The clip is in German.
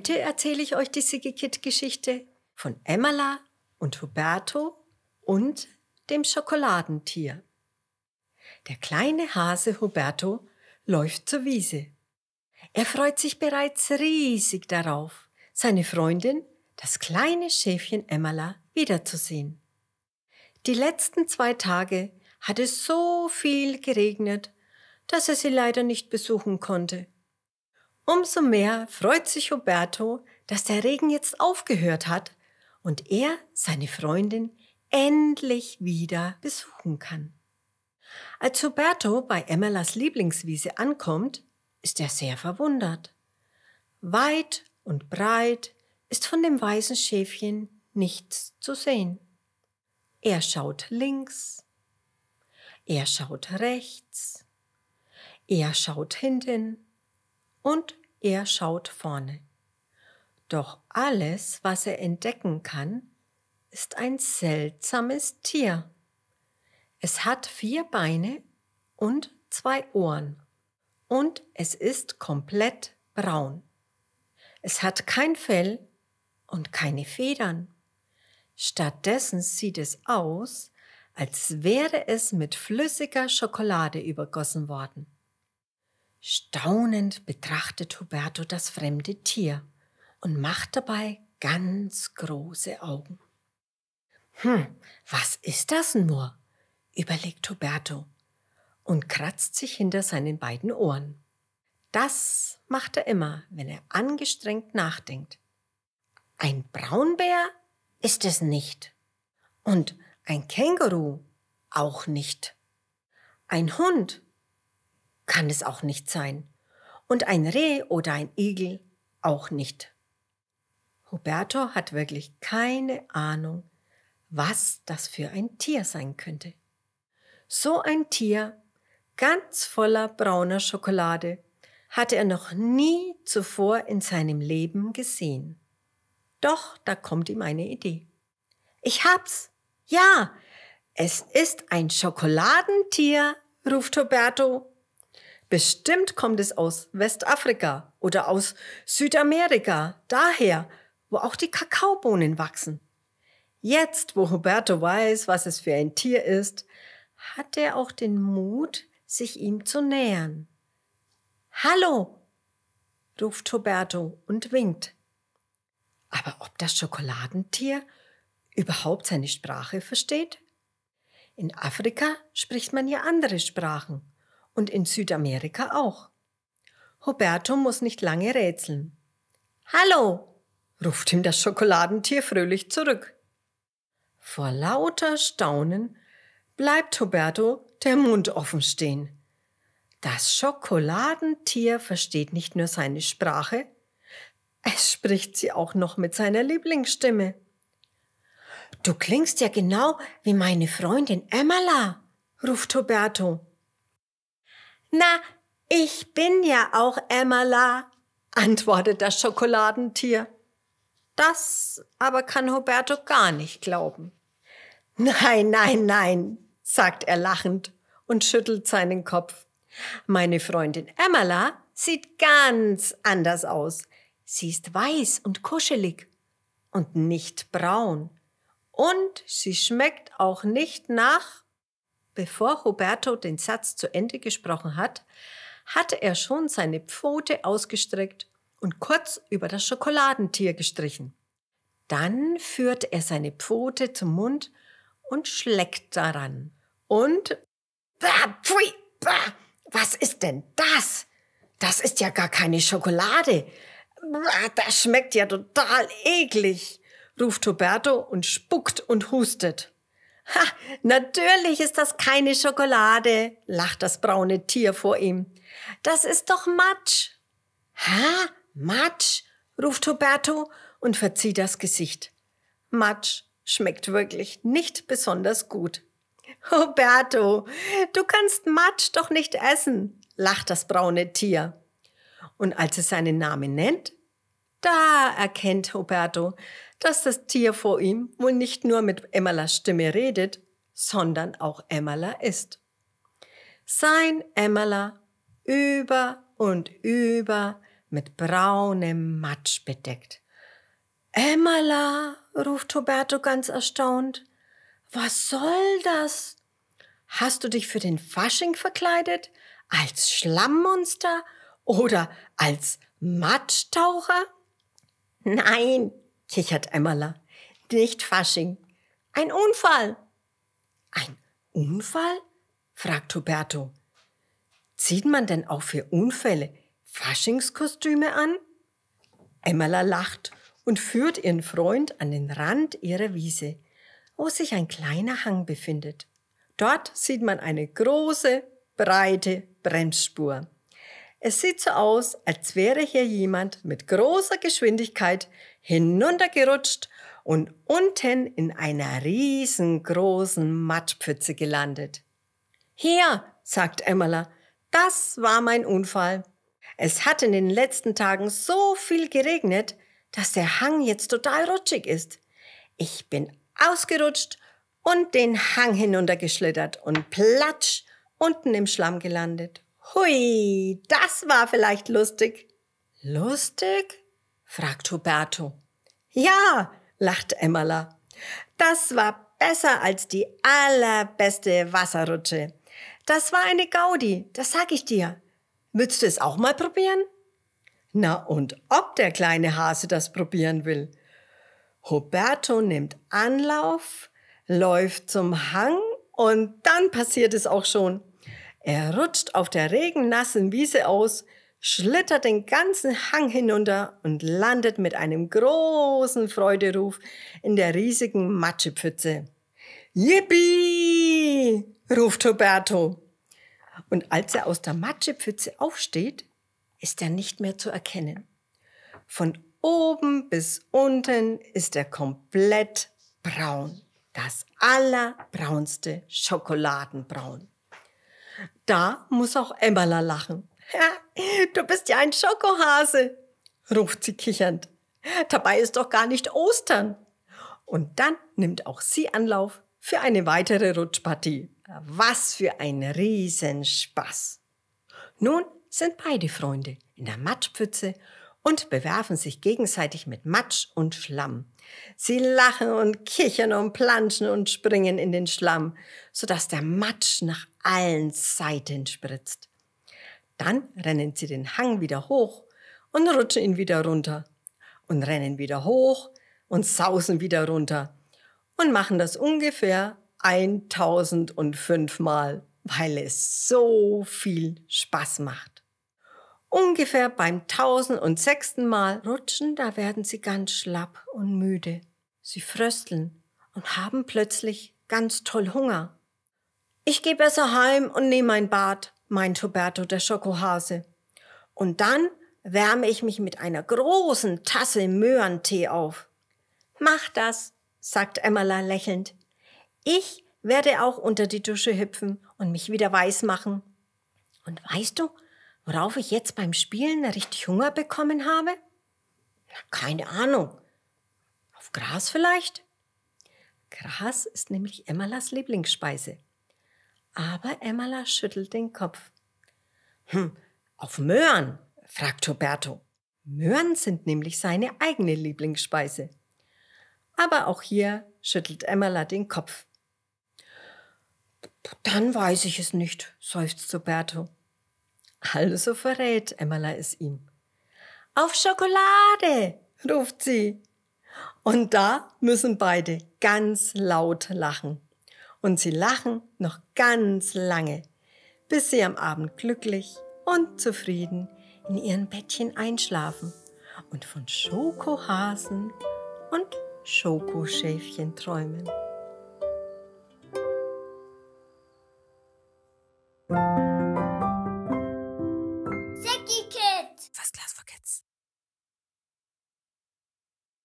Heute erzähle ich euch die Sigikit-Geschichte von Emmerla und Huberto und dem Schokoladentier. Der kleine Hase Huberto läuft zur Wiese. Er freut sich bereits riesig darauf, seine Freundin, das kleine Schäfchen Emmerla, wiederzusehen. Die letzten zwei Tage hat es so viel geregnet, dass er sie leider nicht besuchen konnte. Umso mehr freut sich Huberto, dass der Regen jetzt aufgehört hat und er seine Freundin endlich wieder besuchen kann. Als Huberto bei Emmelas Lieblingswiese ankommt, ist er sehr verwundert. Weit und breit ist von dem weißen Schäfchen nichts zu sehen. Er schaut links, er schaut rechts, er schaut hinten und er schaut vorne. Doch alles, was er entdecken kann, ist ein seltsames Tier. Es hat vier Beine und zwei Ohren und es ist komplett braun. Es hat kein Fell und keine Federn. Stattdessen sieht es aus, als wäre es mit flüssiger Schokolade übergossen worden. Staunend betrachtet Huberto das fremde Tier und macht dabei ganz große Augen. Hm, was ist das nur? überlegt Huberto und kratzt sich hinter seinen beiden Ohren. Das macht er immer, wenn er angestrengt nachdenkt. Ein Braunbär ist es nicht. Und ein Känguru auch nicht. Ein Hund kann es auch nicht sein. Und ein Reh oder ein Igel auch nicht. Huberto hat wirklich keine Ahnung, was das für ein Tier sein könnte. So ein Tier, ganz voller brauner Schokolade, hatte er noch nie zuvor in seinem Leben gesehen. Doch da kommt ihm eine Idee. Ich hab's. Ja, es ist ein Schokoladentier, ruft Huberto Bestimmt kommt es aus Westafrika oder aus Südamerika, daher, wo auch die Kakaobohnen wachsen. Jetzt, wo Huberto weiß, was es für ein Tier ist, hat er auch den Mut, sich ihm zu nähern. Hallo, ruft Huberto und winkt. Aber ob das Schokoladentier überhaupt seine Sprache versteht? In Afrika spricht man ja andere Sprachen und in Südamerika auch. Roberto muss nicht lange rätseln. Hallo, ruft ihm das Schokoladentier fröhlich zurück. Vor lauter Staunen bleibt Roberto der Mund offen stehen. Das Schokoladentier versteht nicht nur seine Sprache, es spricht sie auch noch mit seiner Lieblingsstimme. Du klingst ja genau wie meine Freundin Emmerla, ruft Roberto. Na, ich bin ja auch Emmerla, antwortet das Schokoladentier. Das aber kann Roberto gar nicht glauben. Nein, nein, nein, sagt er lachend und schüttelt seinen Kopf. Meine Freundin Emmerla sieht ganz anders aus. Sie ist weiß und kuschelig und nicht braun. Und sie schmeckt auch nicht nach Bevor Roberto den Satz zu Ende gesprochen hat, hatte er schon seine Pfote ausgestreckt und kurz über das Schokoladentier gestrichen. Dann führt er seine Pfote zum Mund und schleckt daran. Und bah, pfui, bah, was ist denn das? Das ist ja gar keine Schokolade. Das schmeckt ja total eklig, ruft Roberto und spuckt und hustet. Ha, natürlich ist das keine Schokolade, lacht das braune Tier vor ihm. Das ist doch Matsch. Ha, Matsch, ruft Huberto und verzieht das Gesicht. Matsch schmeckt wirklich nicht besonders gut. Huberto, du kannst Matsch doch nicht essen, lacht das braune Tier. Und als es seinen Namen nennt, da erkennt Huberto, dass das Tier vor ihm wohl nicht nur mit Emmerlas Stimme redet, sondern auch Emmerla ist. Sein Emmerla über und über mit braunem Matsch bedeckt. Emmerla, ruft Roberto ganz erstaunt. Was soll das? Hast du dich für den Fasching verkleidet? Als Schlammmonster oder als Matschtaucher? Nein, kichert Emmerla, nicht Fasching. Ein Unfall. Ein Unfall? fragt Huberto. Zieht man denn auch für Unfälle Faschingskostüme an? Emmerla lacht und führt ihren Freund an den Rand ihrer Wiese, wo sich ein kleiner Hang befindet. Dort sieht man eine große, breite Bremsspur. Es sieht so aus, als wäre hier jemand mit großer Geschwindigkeit hinuntergerutscht und unten in einer riesengroßen Matschpfütze gelandet. Hier, sagt Emmerla, das war mein Unfall. Es hat in den letzten Tagen so viel geregnet, dass der Hang jetzt total rutschig ist. Ich bin ausgerutscht und den Hang hinuntergeschlittert und platsch unten im Schlamm gelandet. Hui, das war vielleicht lustig. Lustig? fragt Huberto. Ja, lacht Emmerla. Das war besser als die allerbeste Wasserrutsche. Das war eine Gaudi, das sag ich dir. Willst du es auch mal probieren? Na und ob der kleine Hase das probieren will. Huberto nimmt Anlauf, läuft zum Hang und dann passiert es auch schon. Er rutscht auf der regennassen Wiese aus, schlittert den ganzen Hang hinunter und landet mit einem großen Freuderuf in der riesigen Matschepfütze. Yippie! ruft Huberto. Und als er aus der Matschepfütze aufsteht, ist er nicht mehr zu erkennen. Von oben bis unten ist er komplett braun. Das allerbraunste Schokoladenbraun. Da muss auch Emmerla lachen. du bist ja ein Schokohase, ruft sie kichernd. Dabei ist doch gar nicht Ostern. Und dann nimmt auch sie Anlauf für eine weitere Rutschpartie. Was für ein Riesenspaß. Nun sind beide Freunde in der Matschpfütze und bewerfen sich gegenseitig mit Matsch und Schlamm. Sie lachen und kichern und planschen und springen in den Schlamm, sodass der Matsch nach allen Seiten spritzt. Dann rennen sie den Hang wieder hoch und rutschen ihn wieder runter und rennen wieder hoch und sausen wieder runter und machen das ungefähr 1005 Mal, weil es so viel Spaß macht. Ungefähr beim tausendsechsten Mal rutschen, da werden sie ganz schlapp und müde. Sie frösteln und haben plötzlich ganz toll Hunger. Ich geh besser heim und nehme ein Bad, meint Huberto der Schokohase. Und dann wärme ich mich mit einer großen Tasse Möhrentee auf. Mach das, sagt Emmerla lächelnd. Ich werde auch unter die Dusche hüpfen und mich wieder weiß machen. Und weißt du, worauf ich jetzt beim Spielen richtig Hunger bekommen habe? Keine Ahnung. Auf Gras vielleicht? Gras ist nämlich Emmerlas Lieblingsspeise. Aber Emmerla schüttelt den Kopf. Hm, auf Möhren? fragt Roberto. Möhren sind nämlich seine eigene Lieblingsspeise. Aber auch hier schüttelt Emmerla den Kopf. Dann weiß ich es nicht, seufzt Roberto. Also verrät Emmerla es ihm. Auf Schokolade, ruft sie. Und da müssen beide ganz laut lachen. Und sie lachen noch ganz lange, bis sie am Abend glücklich und zufrieden in ihren Bettchen einschlafen und von Schokohasen und Schokoschäfchen träumen.